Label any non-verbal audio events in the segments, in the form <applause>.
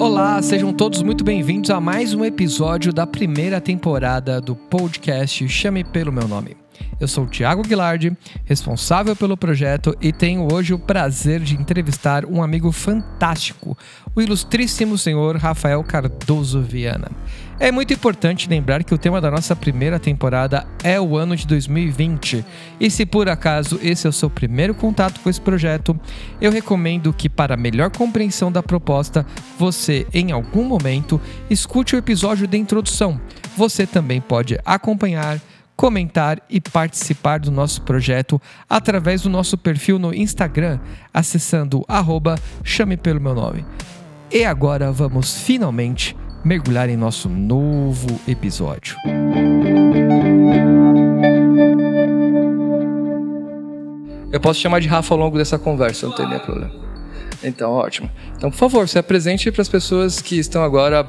Olá, sejam todos muito bem-vindos a mais um episódio da primeira temporada do podcast Chame Pelo Meu Nome. Eu sou o Thiago Guilardi, responsável pelo projeto e tenho hoje o prazer de entrevistar um amigo fantástico, o ilustríssimo senhor Rafael Cardoso Viana. É muito importante lembrar que o tema da nossa primeira temporada é o ano de 2020. E se por acaso esse é o seu primeiro contato com esse projeto, eu recomendo que, para melhor compreensão da proposta, você, em algum momento, escute o episódio de introdução. Você também pode acompanhar comentar e participar do nosso projeto através do nosso perfil no Instagram, acessando chame pelo meu nome. E agora vamos finalmente mergulhar em nosso novo episódio. Eu posso chamar de Rafa ao longo dessa conversa, não tem nenhum problema. Então, ótimo. Então, por favor, se apresente para as pessoas que estão agora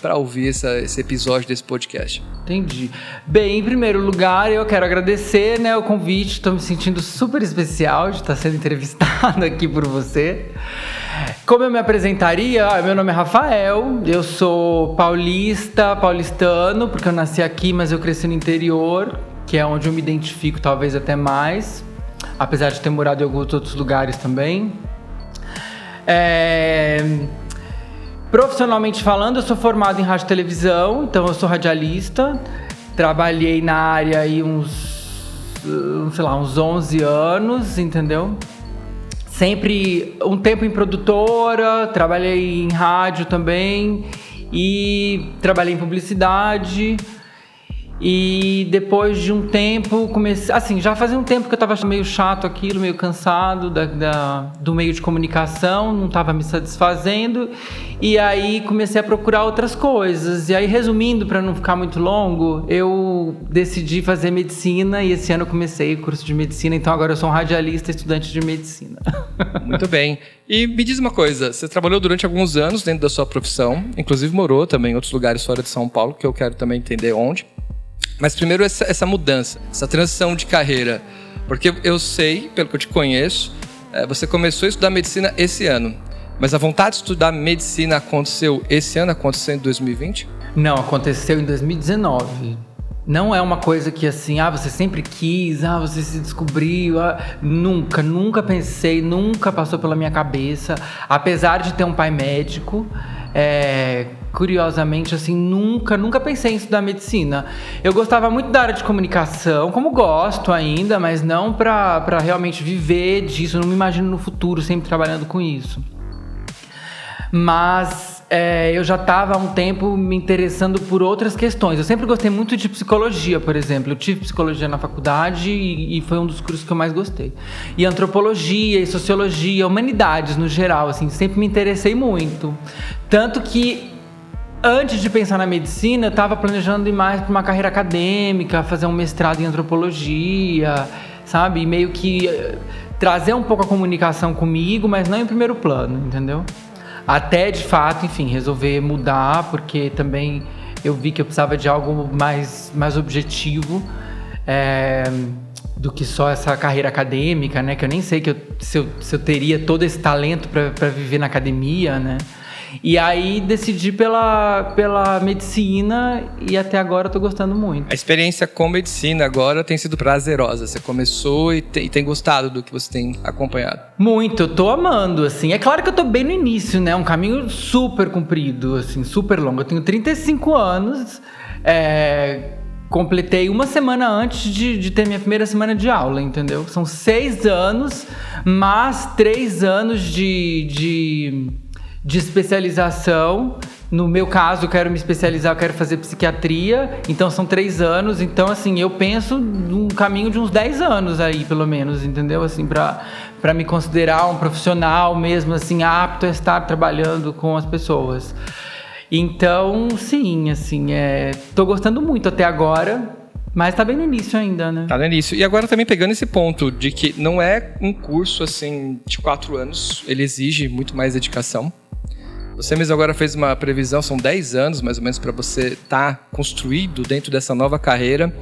para ouvir essa, esse episódio desse podcast. Entendi. Bem, em primeiro lugar, eu quero agradecer né, o convite. Estou me sentindo super especial de estar sendo <laughs> entrevistado aqui por você. Como eu me apresentaria? Ah, meu nome é Rafael, eu sou paulista, paulistano, porque eu nasci aqui, mas eu cresci no interior, que é onde eu me identifico talvez até mais, apesar de ter morado em alguns outros lugares também. É... Profissionalmente falando, eu sou formado em rádio e televisão, então eu sou radialista. Trabalhei na área aí uns, sei lá, uns 11 anos, entendeu? Sempre um tempo em produtora, trabalhei em rádio também e trabalhei em publicidade. E depois de um tempo, comecei. Assim, já fazia um tempo que eu estava meio chato aquilo, meio cansado da, da, do meio de comunicação, não estava me satisfazendo. E aí comecei a procurar outras coisas. E aí, resumindo, para não ficar muito longo, eu decidi fazer medicina e esse ano comecei o curso de medicina. Então agora eu sou um radialista estudante de medicina. <laughs> Muito bem. E me diz uma coisa: você trabalhou durante alguns anos dentro da sua profissão, inclusive morou também em outros lugares fora de São Paulo, que eu quero também entender onde. Mas primeiro essa, essa mudança, essa transição de carreira. Porque eu sei, pelo que eu te conheço, é, você começou a estudar medicina esse ano. Mas a vontade de estudar medicina aconteceu esse ano, aconteceu em 2020? Não, aconteceu em 2019. Não é uma coisa que assim, ah, você sempre quis, ah, você se descobriu. Ah. Nunca, nunca pensei, nunca passou pela minha cabeça. Apesar de ter um pai médico, é, curiosamente, assim, nunca, nunca pensei em estudar medicina. Eu gostava muito da área de comunicação, como gosto ainda, mas não para realmente viver disso. Não me imagino no futuro sempre trabalhando com isso. Mas é, eu já estava há um tempo me interessando por outras questões. Eu sempre gostei muito de psicologia, por exemplo. Eu tive psicologia na faculdade e, e, foi um dos cursos que eu mais gostei. E antropologia e sociologia, humanidades no geral, assim, sempre me interessei muito. Tanto que antes de pensar na medicina, eu estava planejando ir mais para uma carreira acadêmica, fazer um mestrado em antropologia, sabe? E meio que eh, trazer um pouco a comunicação comigo, mas não em primeiro plano, entendeu? Até de fato, enfim, resolver mudar, porque também eu vi que eu precisava de algo mais, mais objetivo. É, do que só essa carreira acadêmica, né? Que eu nem sei que eu, se, eu, se eu teria todo esse talento para viver na academia, né? E aí decidi pela, pela medicina e até agora estou gostando muito. A experiência com medicina agora tem sido prazerosa. Você começou e, te, e tem gostado do que você tem acompanhado? Muito, eu tô amando, assim. É claro que eu tô bem no início, né? Um caminho super comprido, assim, super longo. Eu tenho 35 anos. É, completei uma semana antes de, de, ter minha primeira semana de aula, entendeu? São seis anos, mas três anos de, de de especialização. No meu caso, eu quero me especializar, eu quero fazer psiquiatria. Então são três anos. Então, assim, eu penso num caminho de uns dez anos aí, pelo menos, entendeu? Assim, para para me considerar um profissional mesmo, assim, apto a estar trabalhando com as pessoas. Então, sim, assim, é, tô gostando muito até agora. Mas tá bem no início ainda, né? Tá no início. E agora também pegando esse ponto de que não é um curso assim de quatro anos, ele exige muito mais dedicação. Você mesmo agora fez uma previsão, são 10 anos mais ou menos para você estar tá construído dentro dessa nova carreira.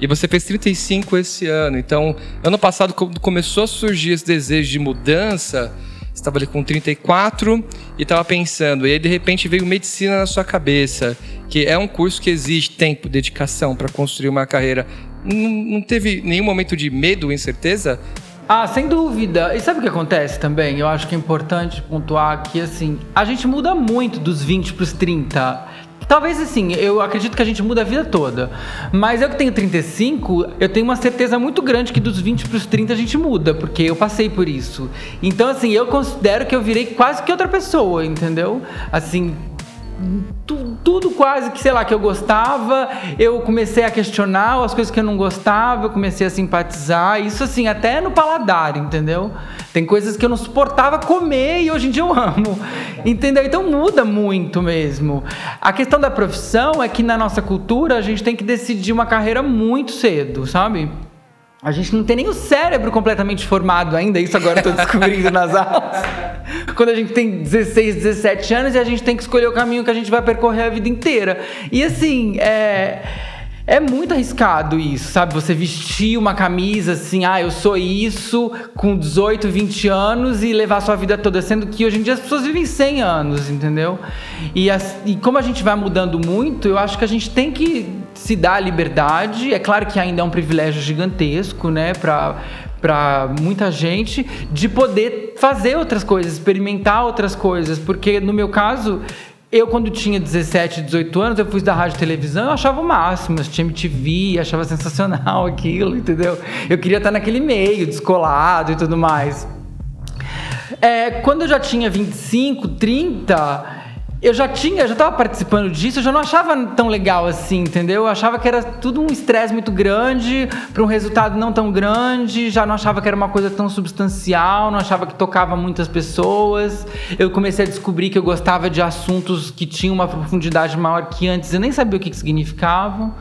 E você fez 35 esse ano. Então, ano passado, quando começou a surgir esse desejo de mudança, estava ali com 34 e estava pensando, e aí de repente veio medicina na sua cabeça, que é um curso que exige tempo, dedicação para construir uma carreira. Não, não teve nenhum momento de medo, incerteza? Ah, sem dúvida. E sabe o que acontece também? Eu acho que é importante pontuar que, assim, a gente muda muito dos 20 para os 30. Talvez assim, eu acredito que a gente muda a vida toda. Mas eu que tenho 35, eu tenho uma certeza muito grande que dos 20 para os 30 a gente muda, porque eu passei por isso. Então, assim, eu considero que eu virei quase que outra pessoa, entendeu? Assim, tudo quase que, sei lá, que eu gostava, eu comecei a questionar as coisas que eu não gostava, eu comecei a simpatizar, isso assim, até no paladar, entendeu? Tem coisas que eu não suportava comer e hoje em dia eu amo, entendeu? Então muda muito mesmo. A questão da profissão é que na nossa cultura a gente tem que decidir uma carreira muito cedo, sabe? A gente não tem nem o cérebro completamente formado ainda, isso agora eu estou descobrindo nas <laughs> aulas. Quando a gente tem 16, 17 anos e a gente tem que escolher o caminho que a gente vai percorrer a vida inteira. E assim, é é muito arriscado isso, sabe? Você vestir uma camisa assim, ah, eu sou isso, com 18, 20 anos e levar sua vida toda, sendo que hoje em dia as pessoas vivem 100 anos, entendeu? E, e como a gente vai mudando muito, eu acho que a gente tem que se dar a liberdade. É claro que ainda é um privilégio gigantesco, né, para para muita gente de poder fazer outras coisas, experimentar outras coisas, porque no meu caso eu, quando tinha 17, 18 anos, eu fui da rádio e televisão, eu achava o máximo, assistia MTV, achava sensacional <laughs> aquilo, entendeu? Eu queria estar naquele meio, descolado e tudo mais. É, quando eu já tinha 25, 30, eu já tinha, já estava participando disso, eu já não achava tão legal assim, entendeu? Eu achava que era tudo um estresse muito grande para um resultado não tão grande, já não achava que era uma coisa tão substancial, não achava que tocava muitas pessoas. Eu comecei a descobrir que eu gostava de assuntos que tinham uma profundidade maior que antes, eu nem sabia o que, que significavam.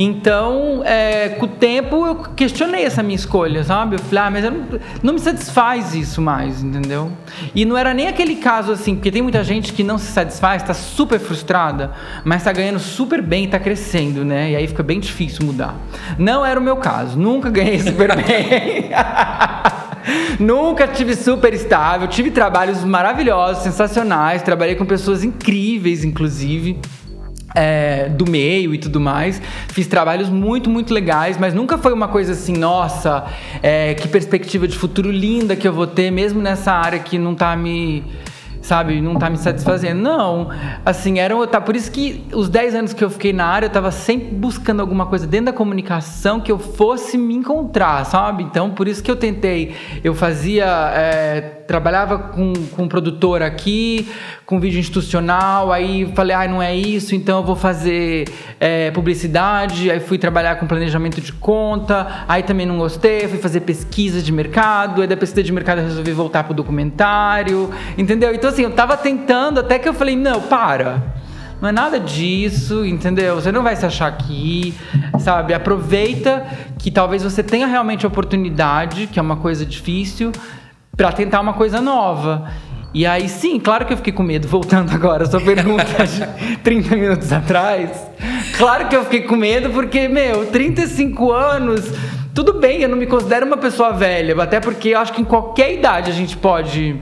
Então, é, com o tempo, eu questionei essa minha escolha, sabe? Eu falei, ah, mas não, não me satisfaz isso mais, entendeu? E não era nem aquele caso assim, porque tem muita gente que não se satisfaz satisfaz, está super frustrada, mas está ganhando super bem está crescendo, né? E aí fica bem difícil mudar. Não era o meu caso, nunca ganhei <laughs> super bem. Nunca tive super estável, tive trabalhos maravilhosos, sensacionais, trabalhei com pessoas incríveis, inclusive. É, do meio e tudo mais. Fiz trabalhos muito, muito legais, mas nunca foi uma coisa assim, nossa, é, que perspectiva de futuro linda que eu vou ter, mesmo nessa área que não tá me sabe, não tá me satisfazendo. Não, assim, era tá por isso que os 10 anos que eu fiquei na área, eu tava sempre buscando alguma coisa dentro da comunicação que eu fosse me encontrar, sabe? Então, por isso que eu tentei, eu fazia, é, trabalhava com, com produtor aqui, com vídeo institucional, aí falei, ah, não é isso, então eu vou fazer é, publicidade, aí fui trabalhar com planejamento de conta, aí também não gostei, fui fazer pesquisa de mercado, aí da pesquisa de mercado eu resolvi voltar pro documentário, entendeu? Então assim, eu tava tentando até que eu falei, não, para. Não é nada disso, entendeu? Você não vai se achar aqui, sabe? Aproveita que talvez você tenha realmente oportunidade, que é uma coisa difícil, para tentar uma coisa nova. E aí, sim, claro que eu fiquei com medo. Voltando agora à sua pergunta <laughs> de 30 minutos atrás. Claro que eu fiquei com medo, porque, meu, 35 anos. Tudo bem, eu não me considero uma pessoa velha, até porque eu acho que em qualquer idade a gente pode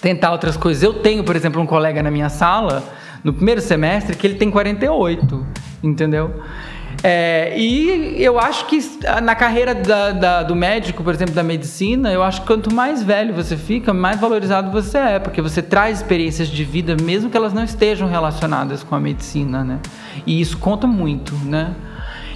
tentar outras coisas. Eu tenho, por exemplo, um colega na minha sala, no primeiro semestre, que ele tem 48, entendeu? É, e eu acho que na carreira da, da, do médico, por exemplo, da medicina, eu acho que quanto mais velho você fica, mais valorizado você é, porque você traz experiências de vida, mesmo que elas não estejam relacionadas com a medicina, né? E isso conta muito, né?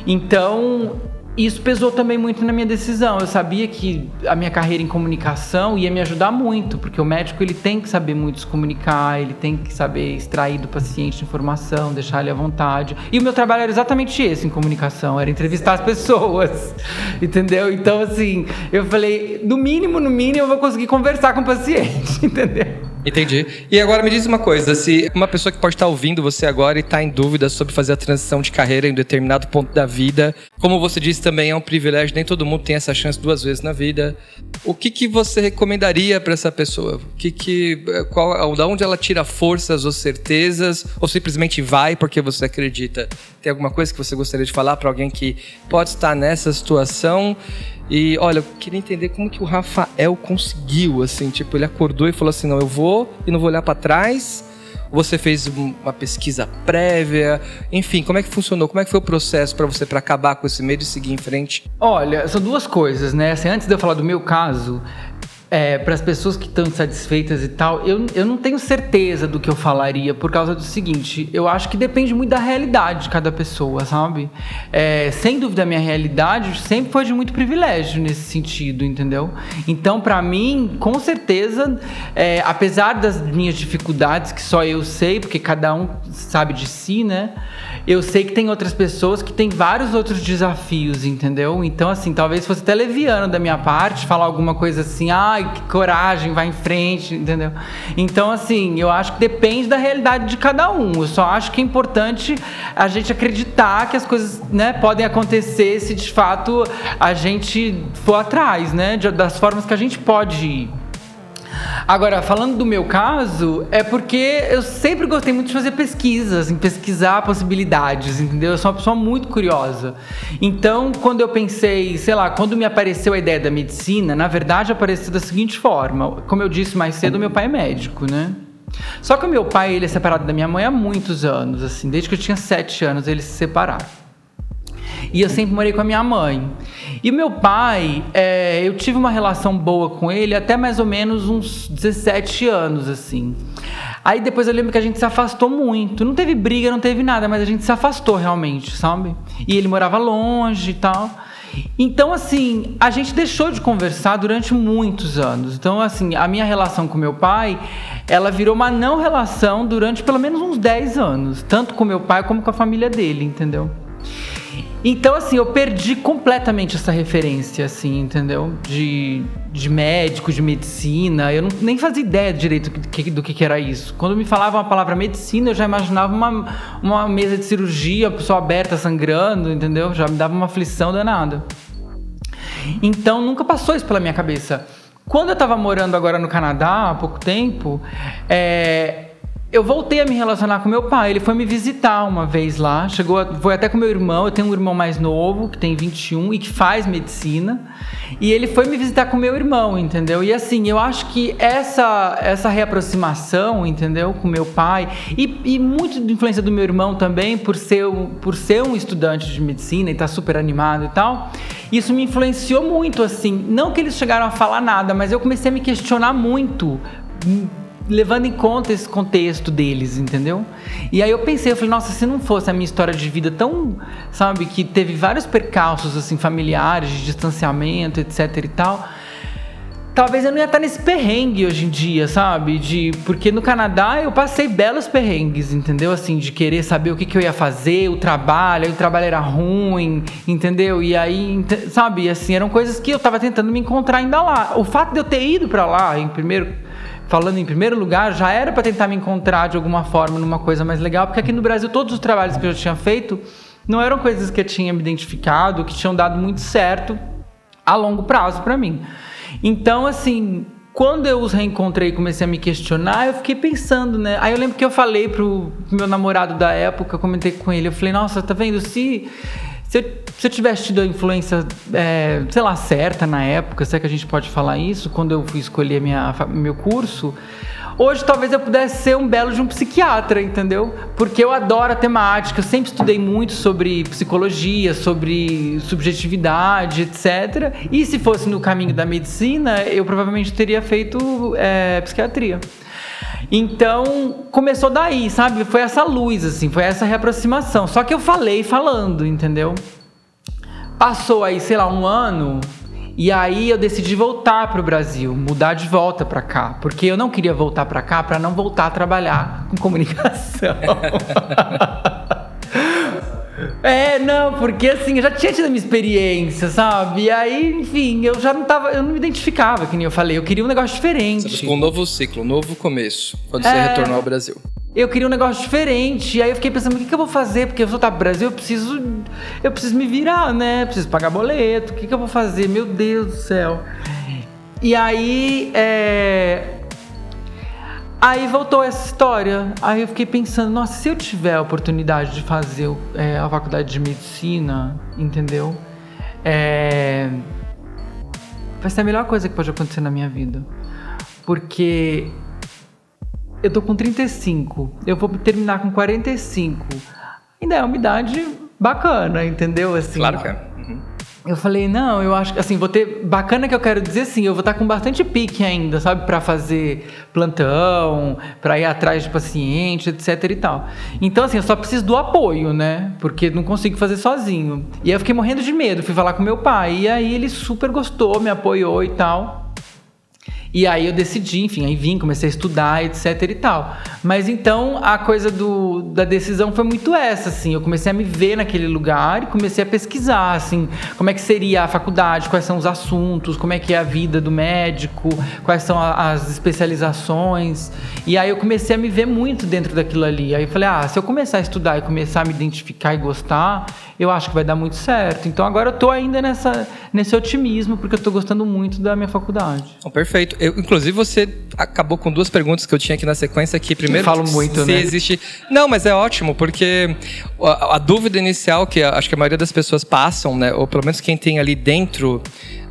Então, isso pesou também muito na minha decisão. Eu sabia que a minha carreira em comunicação ia me ajudar muito, porque o médico ele tem que saber muito se comunicar, ele tem que saber extrair do paciente informação, deixar ele à vontade. E o meu trabalho era exatamente esse em comunicação, era entrevistar as pessoas, <laughs> entendeu? Então assim, eu falei, no mínimo, no mínimo, eu vou conseguir conversar com o paciente, <laughs> entendeu? Entendi. E agora me diz uma coisa: se uma pessoa que pode estar ouvindo você agora e está em dúvida sobre fazer a transição de carreira em um determinado ponto da vida, como você disse também, é um privilégio, nem todo mundo tem essa chance duas vezes na vida. O que, que você recomendaria para essa pessoa? O que que, qual, da onde ela tira forças ou certezas? Ou simplesmente vai porque você acredita? Tem alguma coisa que você gostaria de falar para alguém que pode estar nessa situação? E olha, eu queria entender como que o Rafael conseguiu, assim, tipo, ele acordou e falou assim: não, eu vou e não vou olhar para trás você fez uma pesquisa prévia? Enfim, como é que funcionou? Como é que foi o processo para você para acabar com esse medo e seguir em frente? Olha, são duas coisas, né? Assim, antes de eu falar do meu caso, é, para as pessoas que estão insatisfeitas e tal, eu, eu não tenho certeza do que eu falaria por causa do seguinte: eu acho que depende muito da realidade de cada pessoa, sabe? É, sem dúvida, a minha realidade sempre foi de muito privilégio nesse sentido, entendeu? Então, para mim, com certeza, é, apesar das minhas dificuldades, que só eu sei, porque cada um sabe de si, né? Eu sei que tem outras pessoas que têm vários outros desafios, entendeu? Então, assim, talvez fosse até leviano da minha parte falar alguma coisa assim, ai, que coragem, vai em frente, entendeu? Então, assim, eu acho que depende da realidade de cada um. Eu só acho que é importante a gente acreditar que as coisas né, podem acontecer se de fato a gente for atrás, né? Das formas que a gente pode ir. Agora, falando do meu caso, é porque eu sempre gostei muito de fazer pesquisas, em pesquisar possibilidades, entendeu? Eu sou uma pessoa muito curiosa. Então, quando eu pensei, sei lá, quando me apareceu a ideia da medicina, na verdade apareceu da seguinte forma: como eu disse mais cedo, meu pai é médico, né? Só que o meu pai, ele é separado da minha mãe há muitos anos, assim, desde que eu tinha sete anos eles se separaram. E eu sempre morei com a minha mãe. E meu pai, é, eu tive uma relação boa com ele até mais ou menos uns 17 anos, assim. Aí depois eu lembro que a gente se afastou muito. Não teve briga, não teve nada, mas a gente se afastou realmente, sabe? E ele morava longe e tal. Então, assim, a gente deixou de conversar durante muitos anos. Então, assim, a minha relação com meu pai, ela virou uma não relação durante pelo menos uns 10 anos. Tanto com meu pai como com a família dele, entendeu? Então, assim, eu perdi completamente essa referência, assim, entendeu? De, de médico, de medicina. Eu não, nem fazia ideia direito do que, do que era isso. Quando me falavam a palavra medicina, eu já imaginava uma, uma mesa de cirurgia, a pessoa aberta, sangrando, entendeu? Já me dava uma aflição danada. Então, nunca passou isso pela minha cabeça. Quando eu estava morando agora no Canadá, há pouco tempo, é, eu voltei a me relacionar com meu pai. Ele foi me visitar uma vez lá. Chegou, foi até com meu irmão. Eu tenho um irmão mais novo, que tem 21 e que faz medicina. E ele foi me visitar com meu irmão, entendeu? E assim, eu acho que essa essa reaproximação, entendeu, com meu pai e, e muito de influência do meu irmão também, por ser por ser um estudante de medicina e estar tá super animado e tal. Isso me influenciou muito, assim. Não que eles chegaram a falar nada, mas eu comecei a me questionar muito levando em conta esse contexto deles, entendeu? E aí eu pensei, eu falei, nossa, se não fosse a minha história de vida tão, sabe, que teve vários percalços assim familiares, de distanciamento, etc e tal, talvez eu não ia estar nesse perrengue hoje em dia, sabe? De porque no Canadá eu passei belos perrengues, entendeu? Assim, de querer saber o que, que eu ia fazer, o trabalho, aí o trabalho era ruim, entendeu? E aí, sabe, assim, eram coisas que eu estava tentando me encontrar ainda lá. O fato de eu ter ido para lá, em primeiro falando em primeiro lugar, já era para tentar me encontrar de alguma forma numa coisa mais legal, porque aqui no Brasil todos os trabalhos que eu já tinha feito não eram coisas que eu tinha me identificado, que tinham dado muito certo a longo prazo para mim. Então, assim, quando eu os reencontrei e comecei a me questionar, eu fiquei pensando, né? Aí eu lembro que eu falei pro meu namorado da época, eu comentei com ele, eu falei, nossa, tá vendo? Se se eu, se eu tivesse tido a influência, é, sei lá, certa na época, se é que a gente pode falar isso, quando eu fui escolher minha, meu curso, hoje talvez eu pudesse ser um belo de um psiquiatra, entendeu? Porque eu adoro a temática, eu sempre estudei muito sobre psicologia, sobre subjetividade, etc. E se fosse no caminho da medicina, eu provavelmente teria feito é, psiquiatria. Então, começou daí, sabe? Foi essa luz, assim, foi essa reaproximação. Só que eu falei falando, entendeu? Passou aí, sei lá, um ano, e aí eu decidi voltar para o Brasil, mudar de volta para cá, porque eu não queria voltar para cá para não voltar a trabalhar com comunicação. <laughs> É, não, porque assim, eu já tinha tido a minha experiência, sabe? E aí, enfim, eu já não tava, eu não me identificava, que nem eu falei, eu queria um negócio diferente. Você buscou um novo ciclo, um novo começo, quando é... você retornou ao Brasil. eu queria um negócio diferente. E aí eu fiquei pensando, o que, que eu vou fazer? Porque eu sou do Brasil, eu preciso. Eu preciso me virar, né? Preciso pagar boleto. O que, que eu vou fazer? Meu Deus do céu. E aí. É... Aí voltou essa história. Aí eu fiquei pensando, nossa, se eu tiver a oportunidade de fazer é, a faculdade de medicina, entendeu? É... Vai ser a melhor coisa que pode acontecer na minha vida. Porque eu tô com 35, eu vou terminar com 45. Ainda é uma idade bacana, entendeu? Assim, claro que é. Uhum. Eu falei, não, eu acho que assim, vou ter. Bacana que eu quero dizer assim, eu vou estar tá com bastante pique ainda, sabe? para fazer plantão, para ir atrás de paciente, etc e tal. Então, assim, eu só preciso do apoio, né? Porque não consigo fazer sozinho. E aí eu fiquei morrendo de medo, fui falar com meu pai. E aí ele super gostou, me apoiou e tal. E aí eu decidi, enfim, aí vim, comecei a estudar, etc e tal. Mas então a coisa do, da decisão foi muito essa, assim. Eu comecei a me ver naquele lugar e comecei a pesquisar, assim, como é que seria a faculdade, quais são os assuntos, como é que é a vida do médico, quais são a, as especializações. E aí eu comecei a me ver muito dentro daquilo ali. Aí eu falei, ah, se eu começar a estudar e começar a me identificar e gostar, eu acho que vai dar muito certo. Então agora eu tô ainda nessa, nesse otimismo, porque eu tô gostando muito da minha faculdade. perfeito. Eu, inclusive, você acabou com duas perguntas que eu tinha aqui na sequência. Que primeiro, falo muito, se né? existe. Não, mas é ótimo porque a, a dúvida inicial que acho que a maioria das pessoas passam, né, ou pelo menos quem tem ali dentro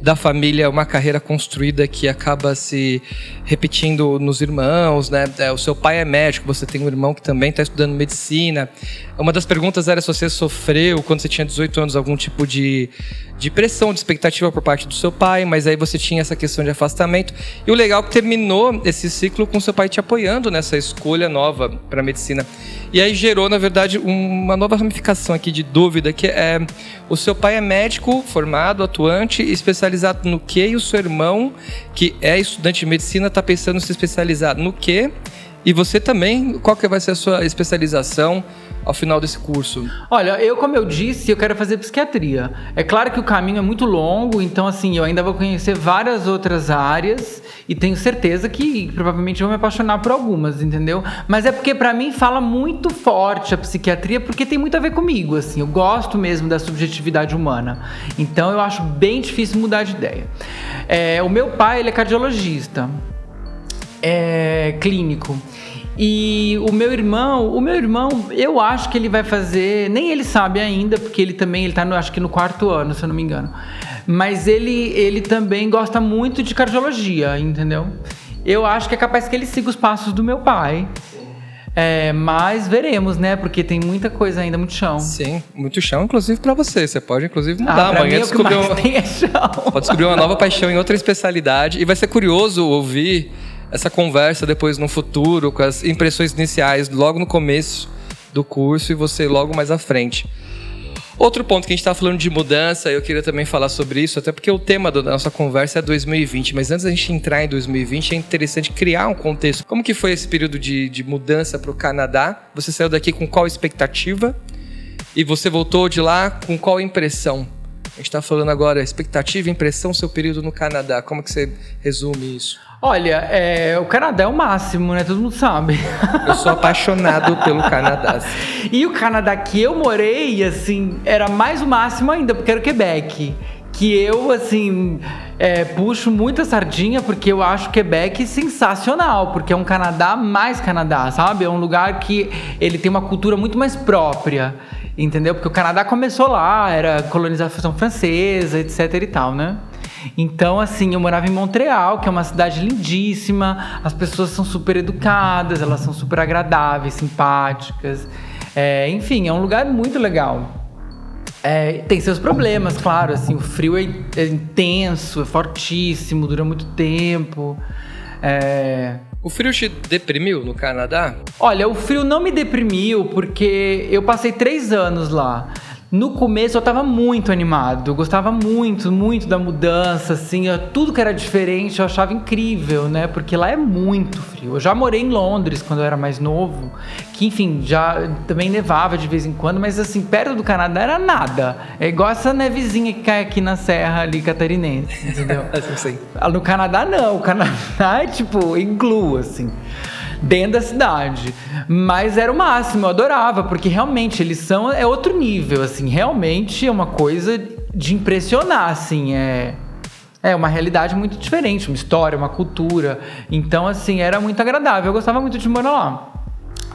da família uma carreira construída que acaba se repetindo nos irmãos, né? É, o seu pai é médico, você tem um irmão que também está estudando medicina. Uma das perguntas era se você sofreu, quando você tinha 18 anos, algum tipo de, de pressão, de expectativa por parte do seu pai, mas aí você tinha essa questão de afastamento. E o legal é que terminou esse ciclo com seu pai te apoiando nessa escolha nova para medicina. E aí gerou, na verdade, uma nova ramificação aqui de dúvida, que é o seu pai é médico formado, atuante, especializado no que e o seu irmão, que é estudante de medicina, está pensando em se especializar no que? E você também, qual que vai ser a sua especialização? ao final desse curso? Olha, eu, como eu disse, eu quero fazer psiquiatria. É claro que o caminho é muito longo, então, assim, eu ainda vou conhecer várias outras áreas e tenho certeza que provavelmente vou me apaixonar por algumas, entendeu? Mas é porque, para mim, fala muito forte a psiquiatria, porque tem muito a ver comigo, assim. Eu gosto mesmo da subjetividade humana. Então, eu acho bem difícil mudar de ideia. É, o meu pai, ele é cardiologista. É clínico. E o meu irmão, o meu irmão, eu acho que ele vai fazer, nem ele sabe ainda, porque ele também, ele tá no, acho que no quarto ano, se eu não me engano. Mas ele, ele também gosta muito de cardiologia, entendeu? Eu acho que é capaz que ele siga os passos do meu pai. É, mas veremos, né? Porque tem muita coisa ainda, muito chão. Sim, muito chão, inclusive para você. Você pode, inclusive, mudar. Ah, Amanhã mim, descobrir uma... é <laughs> Pode descobrir uma nova paixão em outra especialidade. E vai ser curioso ouvir essa conversa depois no futuro, com as impressões iniciais logo no começo do curso e você logo mais à frente. Outro ponto que a gente está falando de mudança, eu queria também falar sobre isso, até porque o tema da nossa conversa é 2020, mas antes da gente entrar em 2020, é interessante criar um contexto. Como que foi esse período de, de mudança para o Canadá? Você saiu daqui com qual expectativa? E você voltou de lá com qual impressão? A gente está falando agora expectativa, impressão, seu período no Canadá. Como que você resume isso? Olha, é, o Canadá é o máximo, né? Todo mundo sabe. Eu sou apaixonado pelo Canadá. Assim. <laughs> E o Canadá que eu morei, assim, era mais o máximo ainda, porque era o Quebec. Que eu, assim, é, puxo muita sardinha, porque eu acho Quebec sensacional, porque é um Canadá mais Canadá, sabe? É um lugar que ele tem uma cultura muito mais própria, entendeu? Porque o Canadá começou lá, era colonização francesa, etc e tal, né? Então, assim, eu morava em Montreal, que é uma cidade lindíssima, as pessoas são super educadas, elas são super agradáveis, simpáticas. É, enfim, é um lugar muito legal. É, tem seus problemas, claro, assim, o frio é, é intenso, é fortíssimo, dura muito tempo. É... O frio te deprimiu no Canadá? Olha, o frio não me deprimiu porque eu passei três anos lá. No começo eu tava muito animado, eu gostava muito, muito da mudança, assim, tudo que era diferente eu achava incrível, né? Porque lá é muito frio. Eu já morei em Londres quando eu era mais novo, que enfim, já também nevava de vez em quando, mas assim, perto do Canadá era nada. É igual essa nevezinha que cai aqui na serra ali catarinense, entendeu? <laughs> Sim. No Canadá não, o Canadá é tipo iglu, assim. Dentro da cidade. Mas era o máximo, eu adorava, porque realmente eles são é outro nível, assim, realmente é uma coisa de impressionar, assim, é é uma realidade muito diferente, uma história, uma cultura. Então, assim, era muito agradável. Eu gostava muito de morar lá.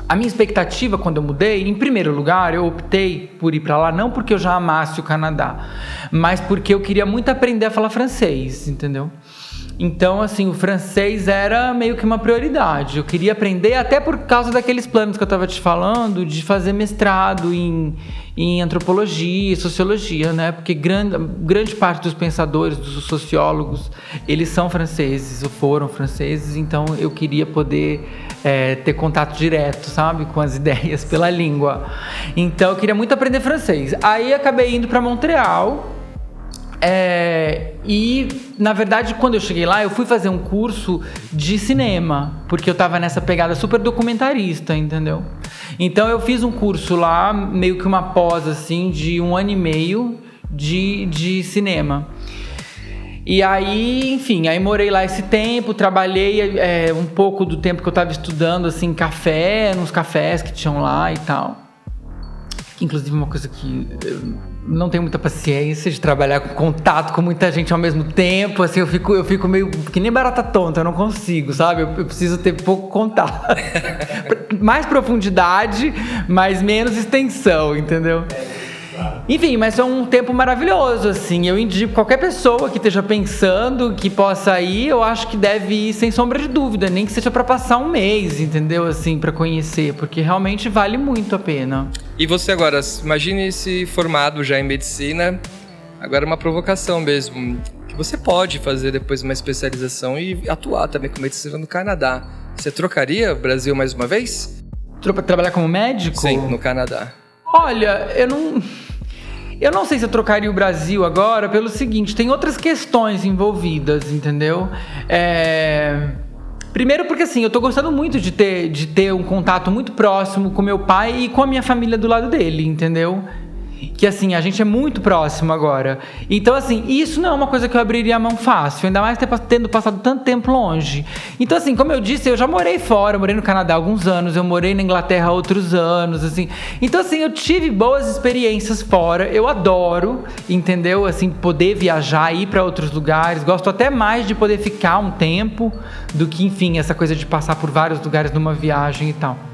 A minha expectativa quando eu mudei, em primeiro lugar, eu optei por ir para lá não porque eu já amasse o Canadá, mas porque eu queria muito aprender a falar francês, entendeu? Então, assim, o francês era meio que uma prioridade. Eu queria aprender, até por causa daqueles planos que eu estava te falando, de fazer mestrado em, em antropologia e sociologia, né? Porque grande, grande parte dos pensadores, dos sociólogos, eles são franceses ou foram franceses, então eu queria poder é, ter contato direto, sabe, com as <laughs> ideias pela língua. Então eu queria muito aprender francês. Aí acabei indo para Montreal é, e, na verdade, quando eu cheguei lá, eu fui fazer um curso de cinema, porque eu tava nessa pegada super documentarista, entendeu? Então eu fiz um curso lá, meio que uma pós, assim, de um ano e meio de, de cinema. E aí, enfim, aí morei lá esse tempo, trabalhei é, um pouco do tempo que eu tava estudando, assim, café, nos cafés que tinham lá e tal. Inclusive, uma coisa que não tenho muita paciência de trabalhar com contato com muita gente ao mesmo tempo. Assim, eu fico, eu fico meio que nem barata tonta, eu não consigo, sabe? Eu, eu preciso ter pouco contato. <laughs> Mais profundidade, mas menos extensão, entendeu? É. Enfim, mas é um tempo maravilhoso, assim. Eu indico qualquer pessoa que esteja pensando que possa ir, eu acho que deve ir sem sombra de dúvida, nem que seja para passar um mês, entendeu? Assim, para conhecer, porque realmente vale muito a pena. E você agora, imagine se formado já em medicina, agora uma provocação mesmo, que você pode fazer depois uma especialização e atuar também com medicina no Canadá. Você trocaria o Brasil mais uma vez? Trabalhar como médico? Sim, no Canadá. Olha, eu não. Eu não sei se eu trocaria o Brasil agora pelo seguinte: tem outras questões envolvidas, entendeu? É. Primeiro porque assim, eu tô gostando muito de ter, de ter um contato muito próximo com meu pai e com a minha família do lado dele, entendeu? Que assim, a gente é muito próximo agora. Então, assim, isso não é uma coisa que eu abriria a mão fácil, ainda mais tendo passado tanto tempo longe. Então, assim, como eu disse, eu já morei fora, eu morei no Canadá há alguns anos, eu morei na Inglaterra há outros anos, assim. Então, assim, eu tive boas experiências fora, eu adoro, entendeu? Assim, poder viajar, ir para outros lugares, gosto até mais de poder ficar um tempo do que, enfim, essa coisa de passar por vários lugares numa viagem e tal.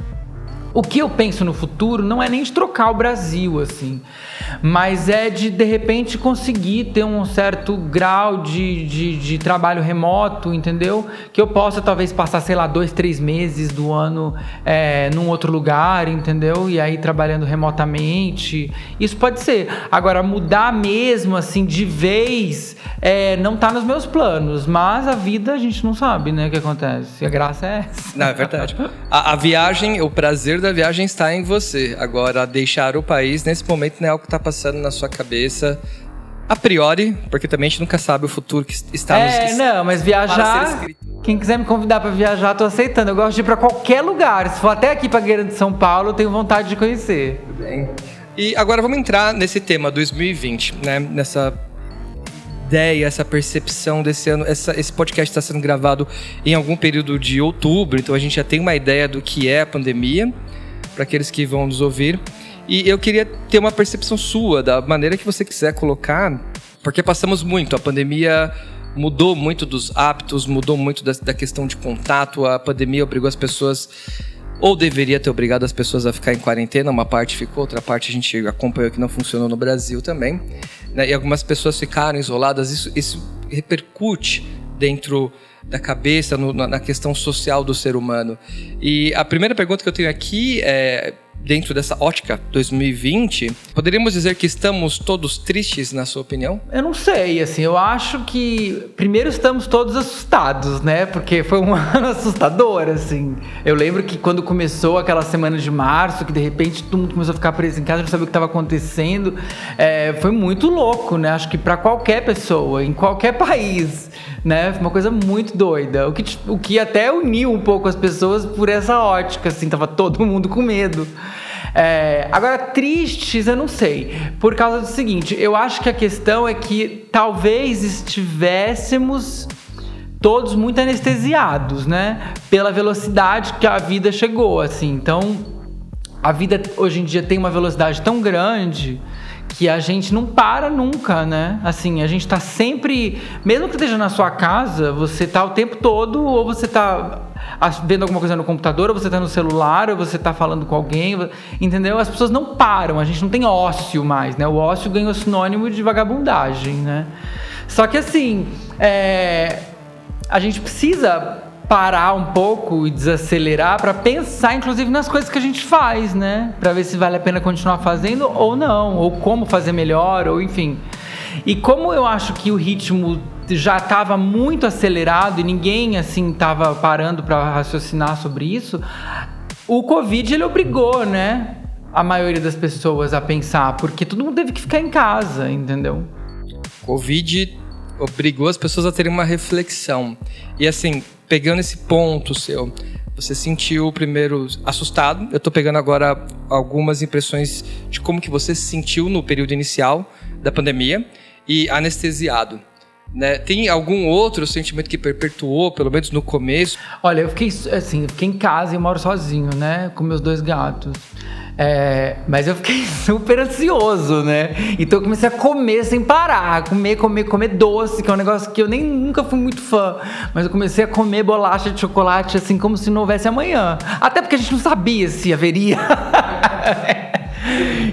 O que eu penso no futuro não é nem de trocar o Brasil, assim, mas é de, de repente, conseguir ter um certo grau de, de, de, trabalho remoto, entendeu? Que eu possa, talvez, passar, sei lá, dois, três meses do ano é, num outro lugar, entendeu? E aí trabalhando remotamente. Isso pode ser. Agora, mudar mesmo, assim, de vez, é, não tá nos meus planos, mas a vida a gente não sabe, né, o que acontece. A graça é essa. Não, é verdade. a, a viagem, o prazer da viagem está em você. Agora, deixar o país nesse momento não é algo que está passando na sua cabeça a priori, porque também a gente nunca sabe o futuro que está é, nos... É, não, mas viajar... Quem quiser me convidar para viajar, tô aceitando. Eu gosto de ir para qualquer lugar. Se for até aqui para Gueira de São Paulo, eu tenho vontade de conhecer. Bem. E agora vamos entrar nesse tema 2020, né? Nessa ideia, essa percepção desse ano. Essa, esse podcast está sendo gravado em algum período de outubro, então a gente já tem uma ideia do que é a pandemia, para aqueles que vão nos ouvir. E eu queria ter uma percepção sua, da maneira que você quiser colocar, porque passamos muito. A pandemia mudou muito dos hábitos, mudou muito da, da questão de contato. A pandemia obrigou as pessoas ou deveria ter obrigado as pessoas a ficar em quarentena, uma parte ficou, outra parte a gente acompanhou que não funcionou no Brasil também, né? e algumas pessoas ficaram isoladas, isso, isso repercute dentro da cabeça, no, na questão social do ser humano. E a primeira pergunta que eu tenho aqui é dentro dessa ótica 2020, poderíamos dizer que estamos todos tristes, na sua opinião? Eu não sei, assim, eu acho que primeiro estamos todos assustados, né? Porque foi um <laughs> ano assustador, assim. Eu lembro que quando começou aquela semana de março, que de repente todo mundo começou a ficar preso em casa, não sabia o que estava acontecendo, é, foi muito louco, né? Acho que para qualquer pessoa, em qualquer país, né? Foi uma coisa muito doida. O que, o que até uniu um pouco as pessoas por essa ótica, assim, tava todo mundo com medo. É, agora, tristes, eu não sei. Por causa do seguinte, eu acho que a questão é que talvez estivéssemos todos muito anestesiados, né? Pela velocidade que a vida chegou, assim. Então, a vida hoje em dia tem uma velocidade tão grande que a gente não para nunca, né? Assim, a gente tá sempre, mesmo que esteja na sua casa, você tá o tempo todo, ou você tá vendo alguma coisa no computador, ou você tá no celular, ou você tá falando com alguém, entendeu? As pessoas não param, a gente não tem ócio mais, né? O ócio ganhou sinônimo de vagabundagem, né? Só que assim, é, a gente precisa parar um pouco e desacelerar para pensar, inclusive, nas coisas que a gente faz, né? Para ver se vale a pena continuar fazendo ou não, ou como fazer melhor, ou enfim. E como eu acho que o ritmo já estava muito acelerado e ninguém assim estava parando para raciocinar sobre isso, o Covid ele obrigou, né? A maioria das pessoas a pensar, porque todo mundo teve que ficar em casa, entendeu? Covid obrigou as pessoas a terem uma reflexão. E assim, pegando esse ponto seu, você sentiu primeiro assustado. Eu estou pegando agora algumas impressões de como que você se sentiu no período inicial da pandemia e anestesiado. Né? Tem algum outro sentimento que perpetuou, pelo menos no começo? Olha, eu fiquei assim, eu fiquei em casa e moro sozinho, né, com meus dois gatos. É, mas eu fiquei <laughs> super ansioso, né? Então eu comecei a comer sem parar, comer, comer, comer doce, que é um negócio que eu nem nunca fui muito fã. Mas eu comecei a comer bolacha de chocolate assim como se não houvesse amanhã. Até porque a gente não sabia se haveria. <laughs>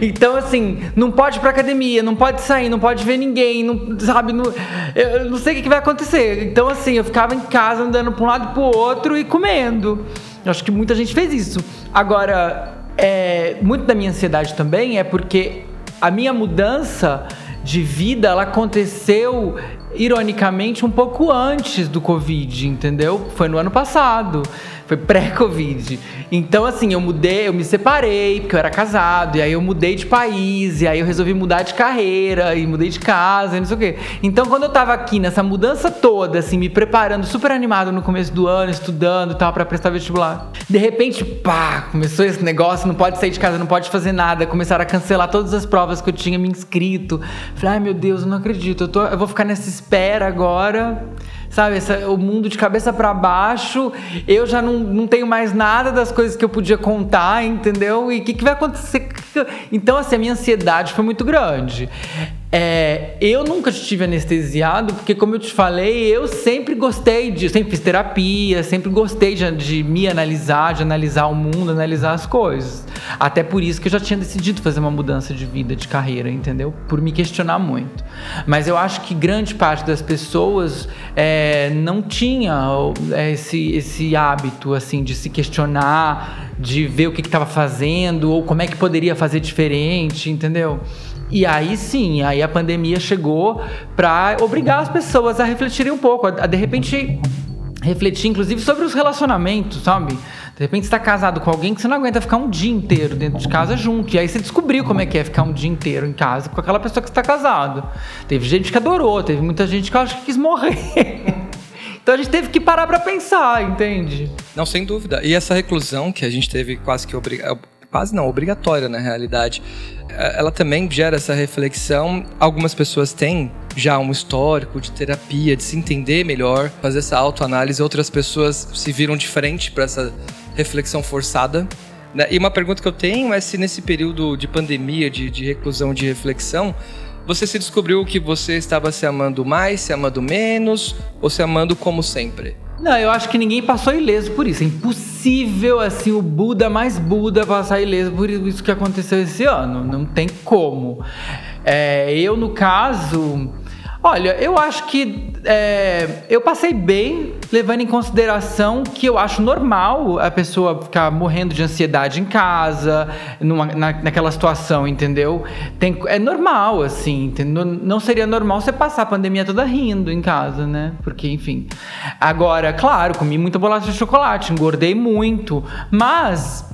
Então, assim, não pode ir pra academia, não pode sair, não pode ver ninguém, não, sabe? Não, eu não sei o que, vai acontecer. Então, assim, eu ficava em casa andando pra um lado e pro outro e comendo. Eu acho que muita gente fez isso. Agora, é, muito da minha ansiedade também é porque a minha mudança de vida ela aconteceu ironicamente um pouco antes do Covid, entendeu? Foi no ano passado. Foi pré-Covid. Então, assim, eu mudei, eu me separei, porque eu era casado, e aí eu mudei de país, e aí eu resolvi mudar de carreira, e mudei de casa, e não sei o quê. Então, quando eu tava aqui nessa mudança toda, assim, me preparando, super animado no começo do ano, estudando e tal, pra prestar vestibular, de repente, pá, começou esse negócio, não pode sair de casa, não pode fazer nada, começaram a cancelar todas as provas que eu tinha me inscrito. Falei, ai meu Deus, eu não acredito, eu, tô, eu vou ficar nessa espera agora sabe? Essa, o mundo de cabeça para baixo, eu já não, não tenho mais nada das coisas que eu podia contar, entendeu? E o que, que vai acontecer? Então, assim, a minha ansiedade foi muito grande. É, eu nunca estive anestesiado, porque, como eu te falei, eu sempre gostei de. Sempre fiz terapia, sempre gostei de, de, me analisar, de analisar o mundo, analisar as coisas. Até por isso que eu já tinha decidido fazer uma mudança de vida, de carreira, entendeu? Por me questionar muito. Mas eu acho que grande parte das pessoas é, não tinha é, esse, esse hábito, assim, de se questionar, de ver o que estava fazendo, ou como é que poderia fazer diferente, entendeu? E aí sim, aí a pandemia chegou para obrigar as pessoas a refletirem um pouco, a, a de repente refletir inclusive sobre os relacionamentos, sabe? De repente você está casado com alguém que você não aguenta ficar um dia inteiro dentro de casa junto. E aí você descobriu como é que é ficar um dia inteiro em casa com aquela pessoa que está casado. Teve gente que adorou, teve muita gente que eu acho que quis morrer. <laughs> Então a gente teve que parar para pensar, entende? Não, sem dúvida. E essa reclusão que a gente teve quase que obrigada quase não, obrigatória na realidade. É, ela também gera essa reflexão. Algumas pessoas têm já um histórico de terapia, de se entender melhor, fazer essa autoanálise. Outras pessoas se viram de frente para essa reflexão forçada. Né? E uma pergunta que eu tenho é se nesse período de pandemia, de, de reclusão, de reflexão, você se descobriu que você estava se amando mais, se amando menos ou se amando como sempre? Não, eu acho que ninguém passou ileso por isso. É impossível, assim, o Buda mais Buda passar ileso por isso que aconteceu esse ano. Não tem como. É, eu, no caso Olha, eu acho que é, eu passei bem, levando em consideração que eu acho normal a pessoa ficar morrendo de ansiedade em casa, numa, na, naquela situação, entendeu? Tem, é normal, assim, entendeu? não seria normal você passar a pandemia toda rindo em casa, né? Porque, enfim. Agora, claro, comi muita bolacha de chocolate, engordei muito, mas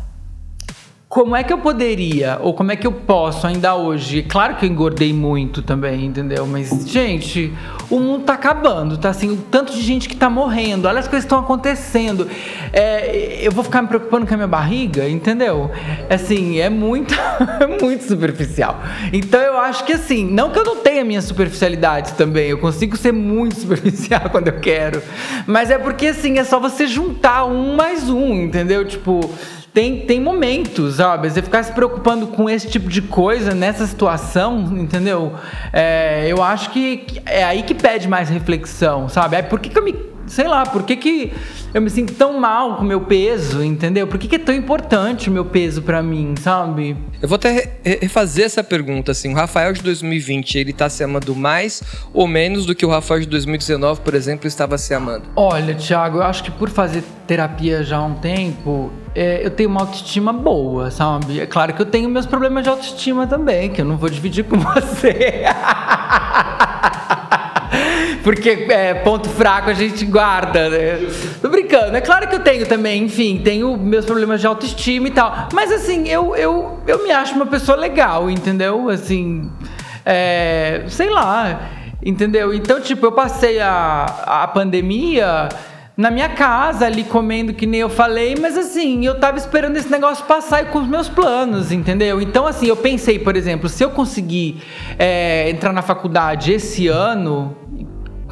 como é que eu poderia, ou como é que eu posso ainda hoje? Claro que eu engordei muito também, entendeu? Mas, gente, o mundo tá acabando, tá assim, o tanto de gente que tá morrendo, olha as coisas que estão acontecendo. É, eu vou ficar me preocupando com a minha barriga, entendeu? Assim, é muito, <laughs> é muito superficial. Então eu acho que assim, não que eu não tenha minhas superficialidades também, eu consigo ser muito <laughs> superficial quando eu quero. Mas é porque assim, é só você juntar um mais um, entendeu? Tipo tem, tem momentos, sabe? Você ficar se preocupando com esse tipo de coisa nessa situação, entendeu? É, eu acho que, é aí que pede mais reflexão, sabe? É por que, que eu me sei lá, por que, que eu me sinto tão mal com o meu peso, entendeu? Por que, que é tão importante o meu peso para mim, sabe? Eu vou até refazer essa pergunta, assim, o Rafael de 2020, ele tá se amando mais ou menos do que o Rafael de 2019, por exemplo, estava se amando? Olha, Thiago, eu acho que por fazer terapia já há um tempo, é, eu tenho uma autoestima boa, sabe? É claro que eu tenho meus problemas de autoestima também, que eu não vou dividir com <laughs> você. Porque é, ponto fraco a gente guarda, né? Tô brincando. É claro que eu tenho também, enfim, tenho meus problemas de autoestima e tal. Mas assim, eu, eu, eu me acho uma pessoa legal, entendeu? Assim, é, sei lá, entendeu? Então, tipo, eu passei a, a pandemia na minha casa, ali comendo que nem eu falei, mas assim, eu tava esperando esse negócio passar com os meus planos, entendeu? Então, assim, eu pensei, por exemplo, se eu conseguir é, entrar na faculdade esse ano,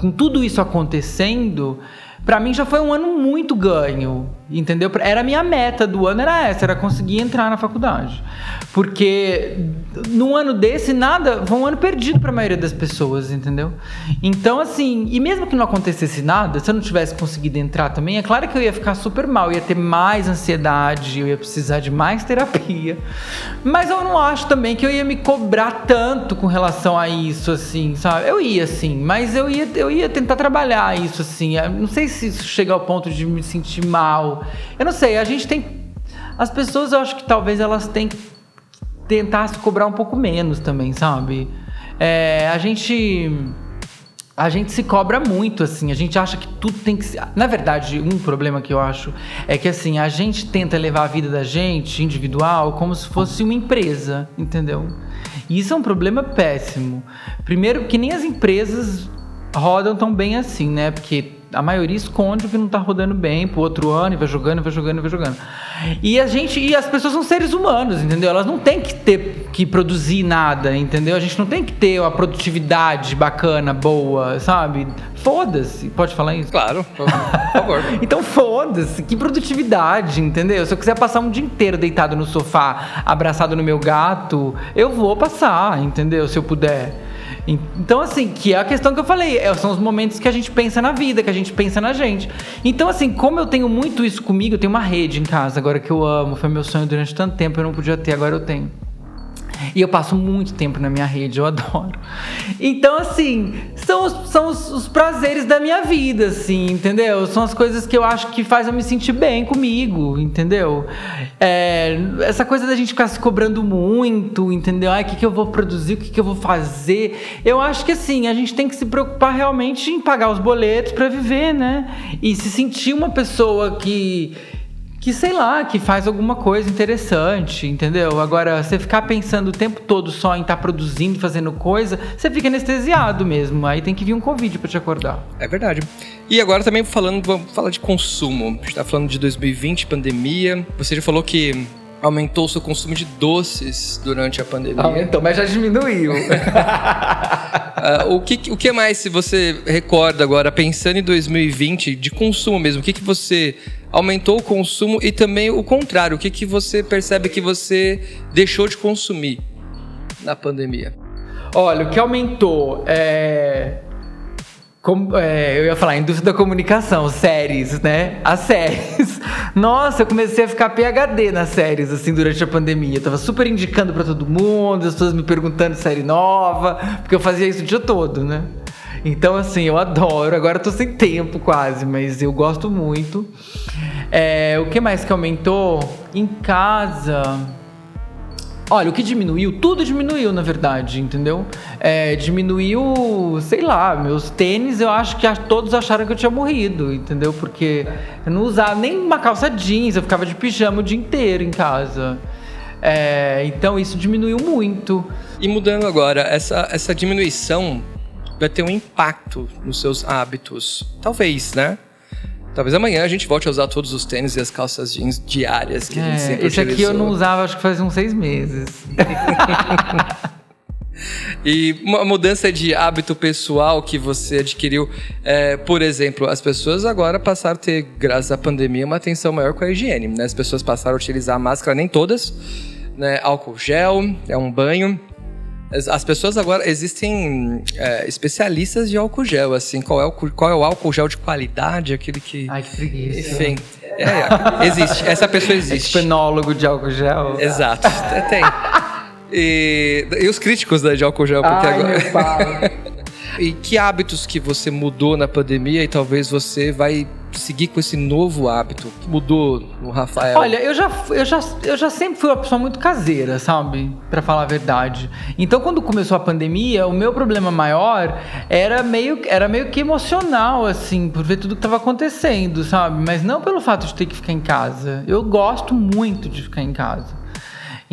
com tudo isso acontecendo, para mim já foi um ano muito ganho, entendeu? Era a minha meta do ano era essa, era conseguir entrar na faculdade. Porque num ano desse nada, foi um ano perdido para a maioria das pessoas, entendeu? Então assim, e mesmo que não acontecesse nada, se eu não tivesse conseguido entrar também, é claro que eu ia ficar super mal, ia ter mais ansiedade, eu ia precisar de mais terapia. Mas eu não acho também que eu ia me cobrar tanto com relação a isso assim, sabe? Eu ia sim, mas eu ia eu ia tentar trabalhar isso assim. Não sei se isso chega ao ponto de me sentir mal. Eu não sei, a gente tem. As pessoas, eu acho que talvez elas têm que tentar se cobrar um pouco menos também, sabe? É, a gente. A gente se cobra muito, assim, a gente acha que tudo tem que ser. Na verdade, um problema que eu acho é que, assim, a gente tenta levar a vida da gente, individual, como se fosse uma empresa, entendeu? E isso é um problema péssimo. Primeiro, que nem as empresas rodam tão bem assim, né? Porque a maioria esconde o que não tá rodando bem pro outro ano e vai jogando, vai jogando, vai jogando. E a gente, e as pessoas são seres humanos, entendeu? Elas não têm que ter que produzir nada, entendeu? A gente não tem que ter uma produtividade bacana, boa, sabe? Foda-se. Pode falar isso? Claro, por favor. <laughs> então foda-se. Que produtividade, entendeu? Se eu quiser passar um dia inteiro deitado no sofá, abraçado no meu gato, eu vou passar, entendeu? Se eu puder. Então, assim, que é a questão que eu falei, é, são os momentos que a gente pensa na vida, que a gente pensa na gente. Então, assim, como eu tenho muito isso comigo, eu tenho uma rede em casa agora que eu amo, foi meu sonho durante tanto tempo, eu não podia ter, agora eu tenho. E eu passo muito tempo na minha rede, eu adoro. Então, assim, são os, são os, os, prazeres da minha vida, assim, entendeu? São as coisas que eu acho que faz eu me sentir bem comigo, entendeu? É, essa coisa da gente ficar se cobrando muito, entendeu? Ai, o que, que eu vou produzir, o que, que eu vou fazer. Eu acho que, assim, a gente tem que se preocupar realmente em pagar os boletos para viver, né? E se sentir uma pessoa que que sei lá, que faz alguma coisa interessante, entendeu? Agora, você ficar pensando o tempo todo só em estar tá produzindo, fazendo coisa, você fica anestesiado mesmo. Aí tem que vir um convite para te acordar. É verdade. E agora também falando, vamos falar de consumo. A gente tá falando de 2020, pandemia. Você já falou que aumentou o seu consumo de doces durante a pandemia. Aumentou, mas já diminuiu. uh, <laughs> o, que, o que mais, se você recorda agora, pensando em 2020, de consumo mesmo, o que, que você aumentou o consumo e também o contrário, o que, que você percebe que você deixou de consumir na pandemia? Olha, o que aumentou é. É, eu ia falar, indústria da comunicação, séries, né? As séries. <laughs> Nossa, eu comecei a ficar PHD nas séries, assim, durante a pandemia. Eu tava super indicando para todo mundo, as pessoas me perguntando série nova, porque eu fazia isso o dia todo, né? Então, assim, eu adoro. Agora eu tô sem tempo quase, mas eu gosto muito. É, o que mais que aumentou? Em casa. Olha, o que diminuiu, tudo diminuiu, na verdade, entendeu? É, diminuiu, sei lá, meus tênis, eu acho que todos acharam que eu tinha morrido, entendeu? Porque eu não usava nem uma calça jeans, eu ficava de pijama o dia inteiro em casa. É, então isso diminuiu muito. E mudando agora, essa, essa diminuição vai ter um impacto nos seus hábitos. Talvez, né? Talvez amanhã a gente volte a usar todos os tênis e as calças jeans diárias que é, a gente sempre Esse utilizou. aqui eu não usava, acho que fazia uns seis meses. <laughs> E uma mudança de hábito pessoal que você adquiriu, é, por exemplo, as pessoas agora passaram a ter, graças à pandemia, uma atenção maior com a higiene. Né? As pessoas passaram a utilizar máscara, nem todas, né? álcool gel, é um banho. As pessoas agora existem é, especialistas de álcool gel, assim, qual é, o, qual é o álcool gel de qualidade, aquele que. Ai, que preguiça. Enfim. É, <laughs> existe. Essa pessoa existe. É fenólogo de álcool gel. Exato. Tem. E, e os críticos né, de álcool gel, porque Ai, agora. <laughs> E que hábitos que você mudou na pandemia e talvez você vai seguir com esse novo hábito que mudou no Rafael? Olha, eu já, eu já, eu já sempre fui uma pessoa muito caseira, sabe? Para falar a verdade. Então, quando começou a pandemia, o meu problema maior era meio, era meio que emocional, assim, por ver tudo que estava acontecendo, sabe? Mas não pelo fato de ter que ficar em casa. Eu gosto muito de ficar em casa.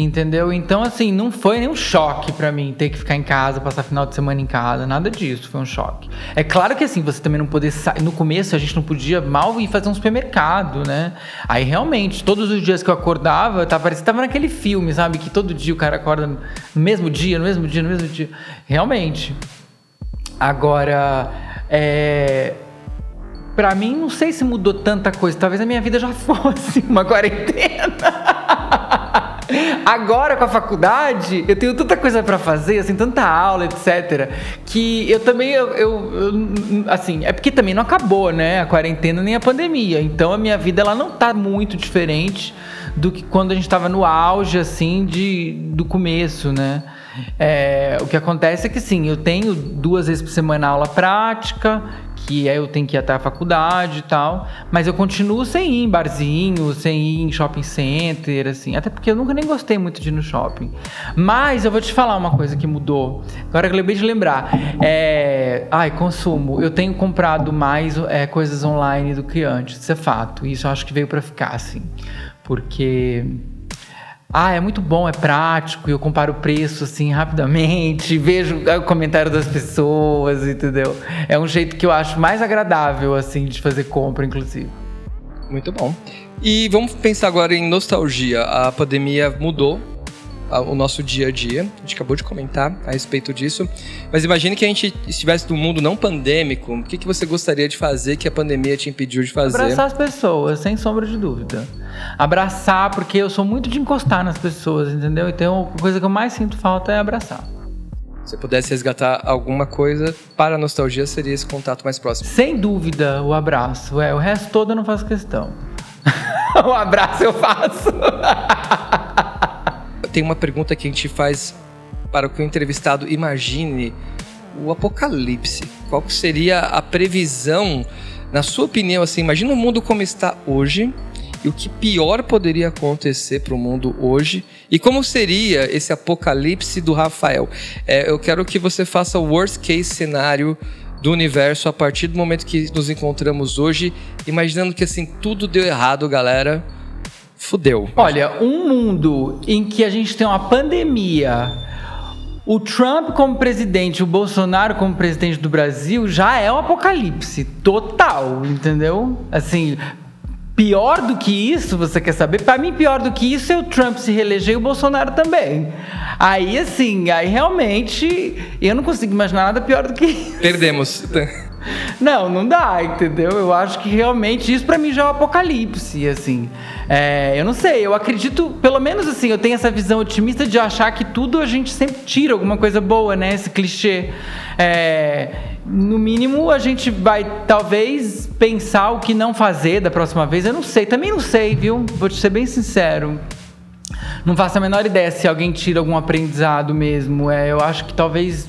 Entendeu? Então, assim, não foi nenhum choque para mim ter que ficar em casa, passar final de semana em casa, nada disso, foi um choque. É claro que, assim, você também não poder sair. No começo, a gente não podia mal ir fazer um supermercado, né? Aí, realmente, todos os dias que eu acordava, tava, parecia tava naquele filme, sabe? Que todo dia o cara acorda no mesmo dia, no mesmo dia, no mesmo dia. Realmente. Agora, é para mim, não sei se mudou tanta coisa. Talvez a minha vida já <laughs> fosse uma quarentena. Agora com a faculdade, eu tenho tanta coisa para fazer, assim, tanta aula, etc, que eu também eu, eu, eu, assim, é porque também não acabou, né, a quarentena nem a pandemia. Então a minha vida ela não tá muito diferente do que quando a gente estava no auge assim de do começo, né? É, o que acontece é que sim, eu tenho duas vezes por semana aula prática, que aí eu tenho que ir até a faculdade e tal, mas eu continuo sem ir em barzinho, sem ir em shopping center, assim, até porque eu nunca nem gostei muito de ir no shopping. Mas eu vou te falar uma coisa que mudou. Agora eu lembrei de lembrar. É... Ai, consumo. Eu tenho comprado mais é, coisas online do que antes, isso é fato. Isso eu acho que veio para ficar, assim. Porque ah, é muito bom, é prático, e eu comparo o preço assim rapidamente, <laughs> vejo o comentário das pessoas, entendeu? É um jeito que eu acho mais agradável assim de fazer compra, inclusive. Muito bom. E vamos pensar agora em nostalgia. A pandemia mudou o nosso dia a dia. A gente acabou de comentar a respeito disso. Mas imagine que a gente estivesse num mundo não pandêmico. O que, que você gostaria de fazer que a pandemia te impediu de fazer? Abraçar as pessoas, sem sombra de dúvida. Abraçar, porque eu sou muito de encostar nas pessoas, entendeu? Então a coisa que eu mais sinto falta é abraçar. Se eu pudesse resgatar alguma coisa para a nostalgia, seria esse contato mais próximo. Sem dúvida, o abraço. É, o resto todo eu não faço questão. <laughs> o abraço eu faço. <laughs> Tem uma pergunta que a gente faz para que o entrevistado imagine o apocalipse. Qual seria a previsão, na sua opinião, assim, imagina o mundo como está hoje e o que pior poderia acontecer para o mundo hoje e como seria esse apocalipse do Rafael. É, eu quero que você faça o worst case cenário do universo a partir do momento que nos encontramos hoje, imaginando que assim tudo deu errado, galera. Fudeu. Olha, um mundo em que a gente tem uma pandemia, o Trump como presidente, o Bolsonaro como presidente do Brasil já é um apocalipse total, entendeu? Assim, Pior do que isso, você quer saber? Para mim, pior do que isso é o Trump se reeleger e o Bolsonaro também. Aí, assim, aí realmente eu não consigo imaginar nada pior do que isso. Perdemos. <laughs> Não, não dá, entendeu? Eu acho que realmente isso para mim já é um apocalipse, assim. É, eu não sei, eu acredito, pelo menos assim, eu tenho essa visão otimista de achar que tudo a gente sempre tira alguma coisa boa, né? Esse clichê. É, no mínimo, a gente vai talvez pensar o que não fazer da próxima vez. Eu não sei, também não sei, viu? Vou te ser bem sincero. Não faço a menor ideia se alguém tira algum aprendizado mesmo. É, eu acho que talvez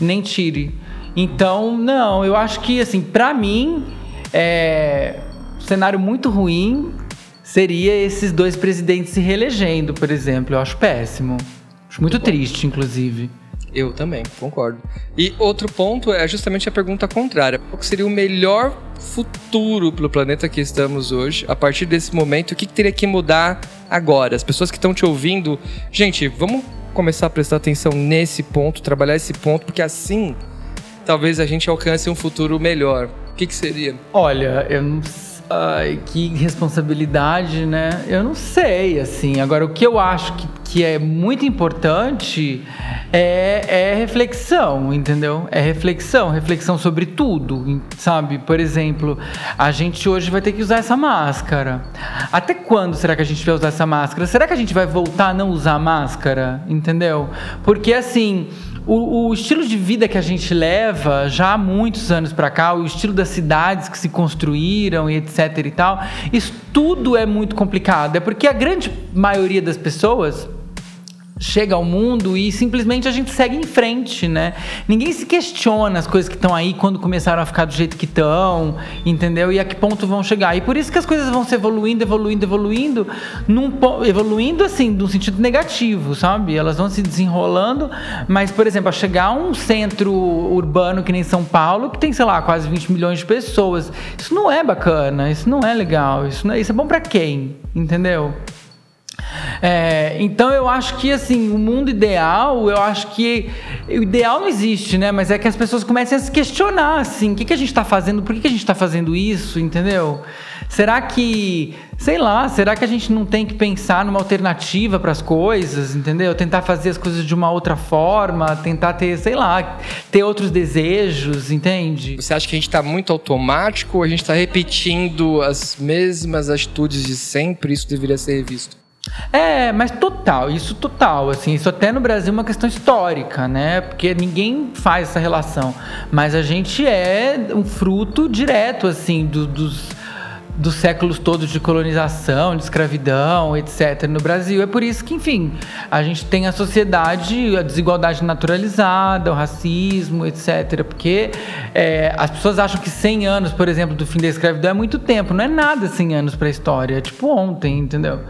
nem tire. Então, não, eu acho que, assim, para mim, é, um cenário muito ruim seria esses dois presidentes se reelegendo, por exemplo. Eu acho péssimo. Acho muito triste, inclusive. Eu também, concordo. E outro ponto é justamente a pergunta contrária. Qual seria o melhor futuro para o planeta que estamos hoje? A partir desse momento, o que, que teria que mudar agora? As pessoas que estão te ouvindo, gente, vamos começar a prestar atenção nesse ponto, trabalhar esse ponto, porque assim talvez a gente alcance um futuro melhor. O que, que seria? Olha, eu não Ai, que responsabilidade, né? Eu não sei, assim. Agora, o que eu acho que, que é muito importante é, é reflexão, entendeu? É reflexão, reflexão sobre tudo, sabe? Por exemplo, a gente hoje vai ter que usar essa máscara. Até quando será que a gente vai usar essa máscara? Será que a gente vai voltar a não usar máscara? Entendeu? Porque, assim o, o, estilo de vida que a gente leva já há muitos anos para cá, o estilo das cidades que se construíram e etc e tal, isso tudo é muito complicado. É porque a grande maioria das pessoas chega ao mundo e simplesmente a gente segue em frente, né? Ninguém se questiona as coisas que estão aí quando começaram a ficar do jeito que estão, entendeu? E a que ponto vão chegar. E por isso que as coisas vão se evoluindo, evoluindo, evoluindo, num, evoluindo assim, num sentido negativo, sabe? Elas vão se desenrolando, mas, por exemplo, a chegar a um centro urbano que nem São Paulo, que tem, sei lá, quase 20 milhões de pessoas. Isso não é bacana, isso não é legal, isso, não é, isso é bom para quem, entendeu? É, então eu acho que assim, o mundo ideal, eu acho que o ideal não existe, né? Mas é que as pessoas comecem a se questionar, assim, o que, que a gente está fazendo, por que, que a gente está fazendo isso, entendeu? Será que, sei lá, será que a gente não tem que pensar numa alternativa para as coisas, entendeu? Tentar fazer as coisas de uma outra forma, tentar ter, sei lá, ter outros desejos, entende? Você acha que a gente está muito automático ou a gente está repetindo as mesmas atitudes de sempre? Isso deveria ser revisto? É, mas total, isso total, assim, isso até no Brasil é uma questão histórica, né? Porque ninguém faz essa relação, mas a gente é um fruto direto, assim, do, dos dos séculos todos de colonização, de escravidão, etc. no Brasil. É por isso que, enfim, a gente tem a sociedade, a desigualdade naturalizada, o racismo, etc. Porque é, as pessoas acham que 100 anos, por exemplo, do fim da escravidão é muito tempo. Não é nada 100 anos para a história, é tipo ontem, entendeu?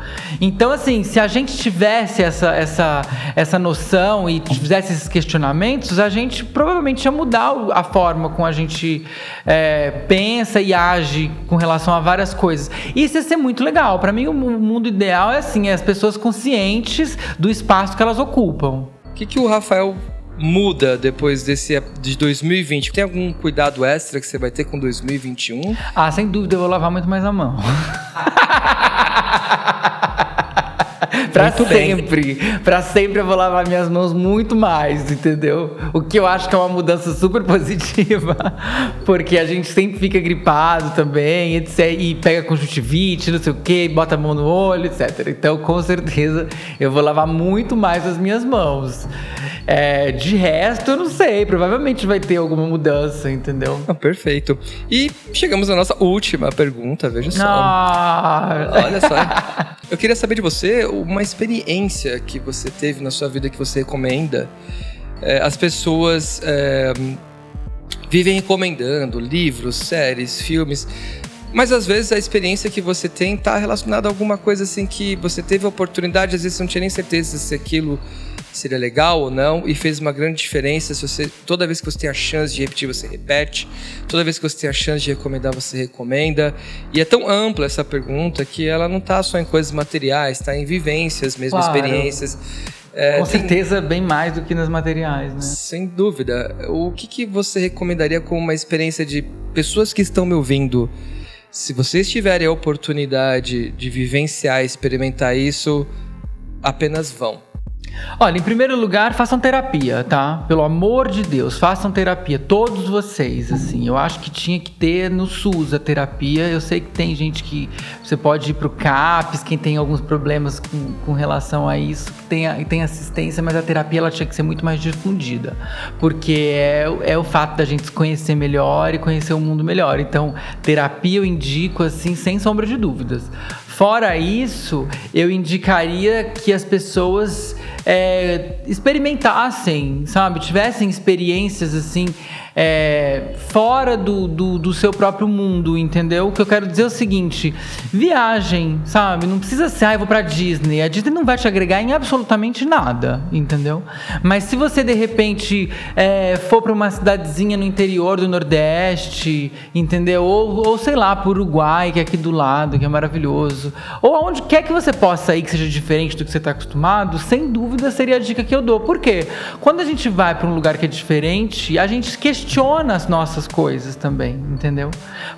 Então, assim, se a gente tivesse essa, essa, essa noção e fizesse esses questionamentos, a gente provavelmente ia mudar a forma como a gente é, pensa e age com relação a várias coisas. Isso ia ser muito legal. Para mim, o mundo ideal é assim: é as pessoas conscientes do espaço que elas ocupam. O que, que o Rafael muda depois desse de 2020? Tem algum cuidado extra que você vai ter com 2021? Ah, sem dúvida, eu vou lavar muito mais a mão. <laughs> Pra sempre. Pra sempre eu vou lavar minhas mãos muito mais, entendeu? O que eu acho que é uma mudança super positiva. <laughs> Porque a gente sempre fica gripado também, etc. E pega conjuntivite, não sei o quê, bota a mão no olho, etc. Então, com certeza, eu vou lavar muito mais as minhas mãos. É, de resto, eu não sei. Provavelmente vai ter alguma mudança, entendeu? Ah, perfeito. E chegamos à nossa última pergunta, veja só. Ah. Olha só. <laughs> Eu queria saber de você uma experiência que você teve na sua vida que você recomenda. É, as pessoas é, vivem recomendando livros, séries, filmes. Mas às vezes a experiência que você tem está relacionada a alguma coisa assim que você teve a oportunidade, às vezes você não tinha nem certeza se aquilo seria legal ou não e fez uma grande diferença. Se você toda vez que você tem a chance de repetir, você repete. Toda vez que você tem a chance de recomendar, você recomenda. E é tão ampla essa pergunta que ela não está só em coisas materiais, está em vivências mesmo, claro. experiências. É, Com tem... certeza, bem mais do que nas materiais, né? Sem dúvida. O que, que você recomendaria como uma experiência de pessoas que estão me ouvindo? Se vocês tiverem a oportunidade de vivenciar, experimentar isso, apenas vão. Olha, em primeiro lugar, façam terapia, tá? Pelo amor de Deus, façam terapia, todos vocês, assim. Eu acho que tinha que ter no SUS a terapia. Eu sei que tem gente que você pode ir pro CAPES, quem tem alguns problemas com, com relação a isso, que tem, tem assistência, mas a terapia ela tinha que ser muito mais difundida, porque é, é o fato da gente se conhecer melhor e conhecer o mundo melhor. Então, terapia eu indico, assim, sem sombra de dúvidas. Fora isso, eu indicaria que as pessoas é, experimentassem, sabe? Tivessem experiências assim é, fora do, do, do, seu próprio mundo, entendeu? O que eu quero dizer é o seguinte: viagem, sabe? Não precisa ser, ah, eu vou pra Disney. A Disney não vai te agregar em absolutamente nada, entendeu? Mas se você de repente é, for para uma cidadezinha no interior do Nordeste, entendeu? Ou, ou sei lá, pro Uruguai, que é aqui do lado, que é maravilhoso. Ou aonde quer que você possa ir que seja diferente do que você está acostumado, sem dúvida seria a dica que eu dou. Por quê? Quando a gente vai para um lugar que é diferente, a gente questiona questiona as nossas coisas também, entendeu?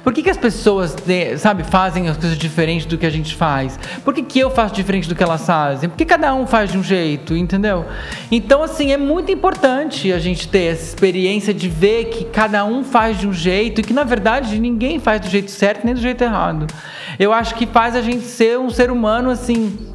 Por que, que as pessoas, sabe, fazem as coisas diferentes do que a gente faz? Por que, que eu faço diferente do que elas fazem? Por que cada um faz de um jeito, entendeu? Então, assim, é muito importante a gente ter essa experiência de ver que cada um faz de um jeito e que, na verdade, ninguém faz do jeito certo nem do jeito errado. Eu acho que faz a gente ser um ser humano, assim,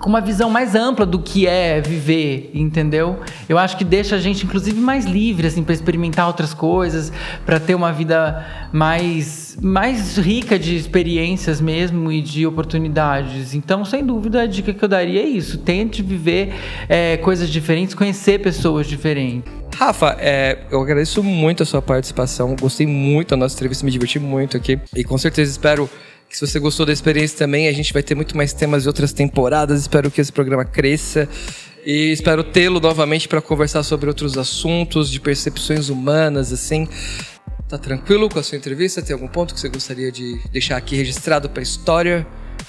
com uma visão mais ampla do que é viver, entendeu? Eu acho que deixa a gente, inclusive, mais livre, assim, para experimentar outras coisas, para ter uma vida mais, mais rica de experiências mesmo e de oportunidades. Então, sem dúvida, a dica que eu daria é isso: tente viver é, coisas diferentes, conhecer pessoas diferentes. Rafa, é, eu agradeço muito a sua participação. Gostei muito da nossa entrevista, me diverti muito aqui. E com certeza espero se você gostou da experiência também, a gente vai ter muito mais temas de outras temporadas. Espero que esse programa cresça. E espero tê-lo novamente para conversar sobre outros assuntos de percepções humanas, assim. Tá tranquilo com a sua entrevista? Tem algum ponto que você gostaria de deixar aqui registrado para a história?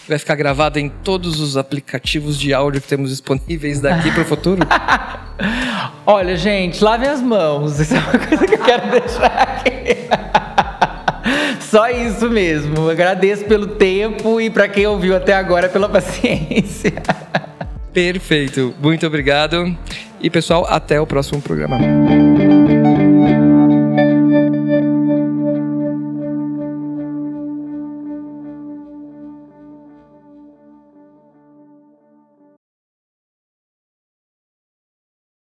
Vai ficar gravado em todos os aplicativos de áudio que temos disponíveis daqui para o futuro? <laughs> Olha, gente, lavem as mãos. Isso é uma coisa que eu quero deixar aqui. <laughs> Só isso mesmo. Agradeço pelo tempo e para quem ouviu até agora pela <laughs> paciência. Perfeito. Muito obrigado. E pessoal, até o próximo programa.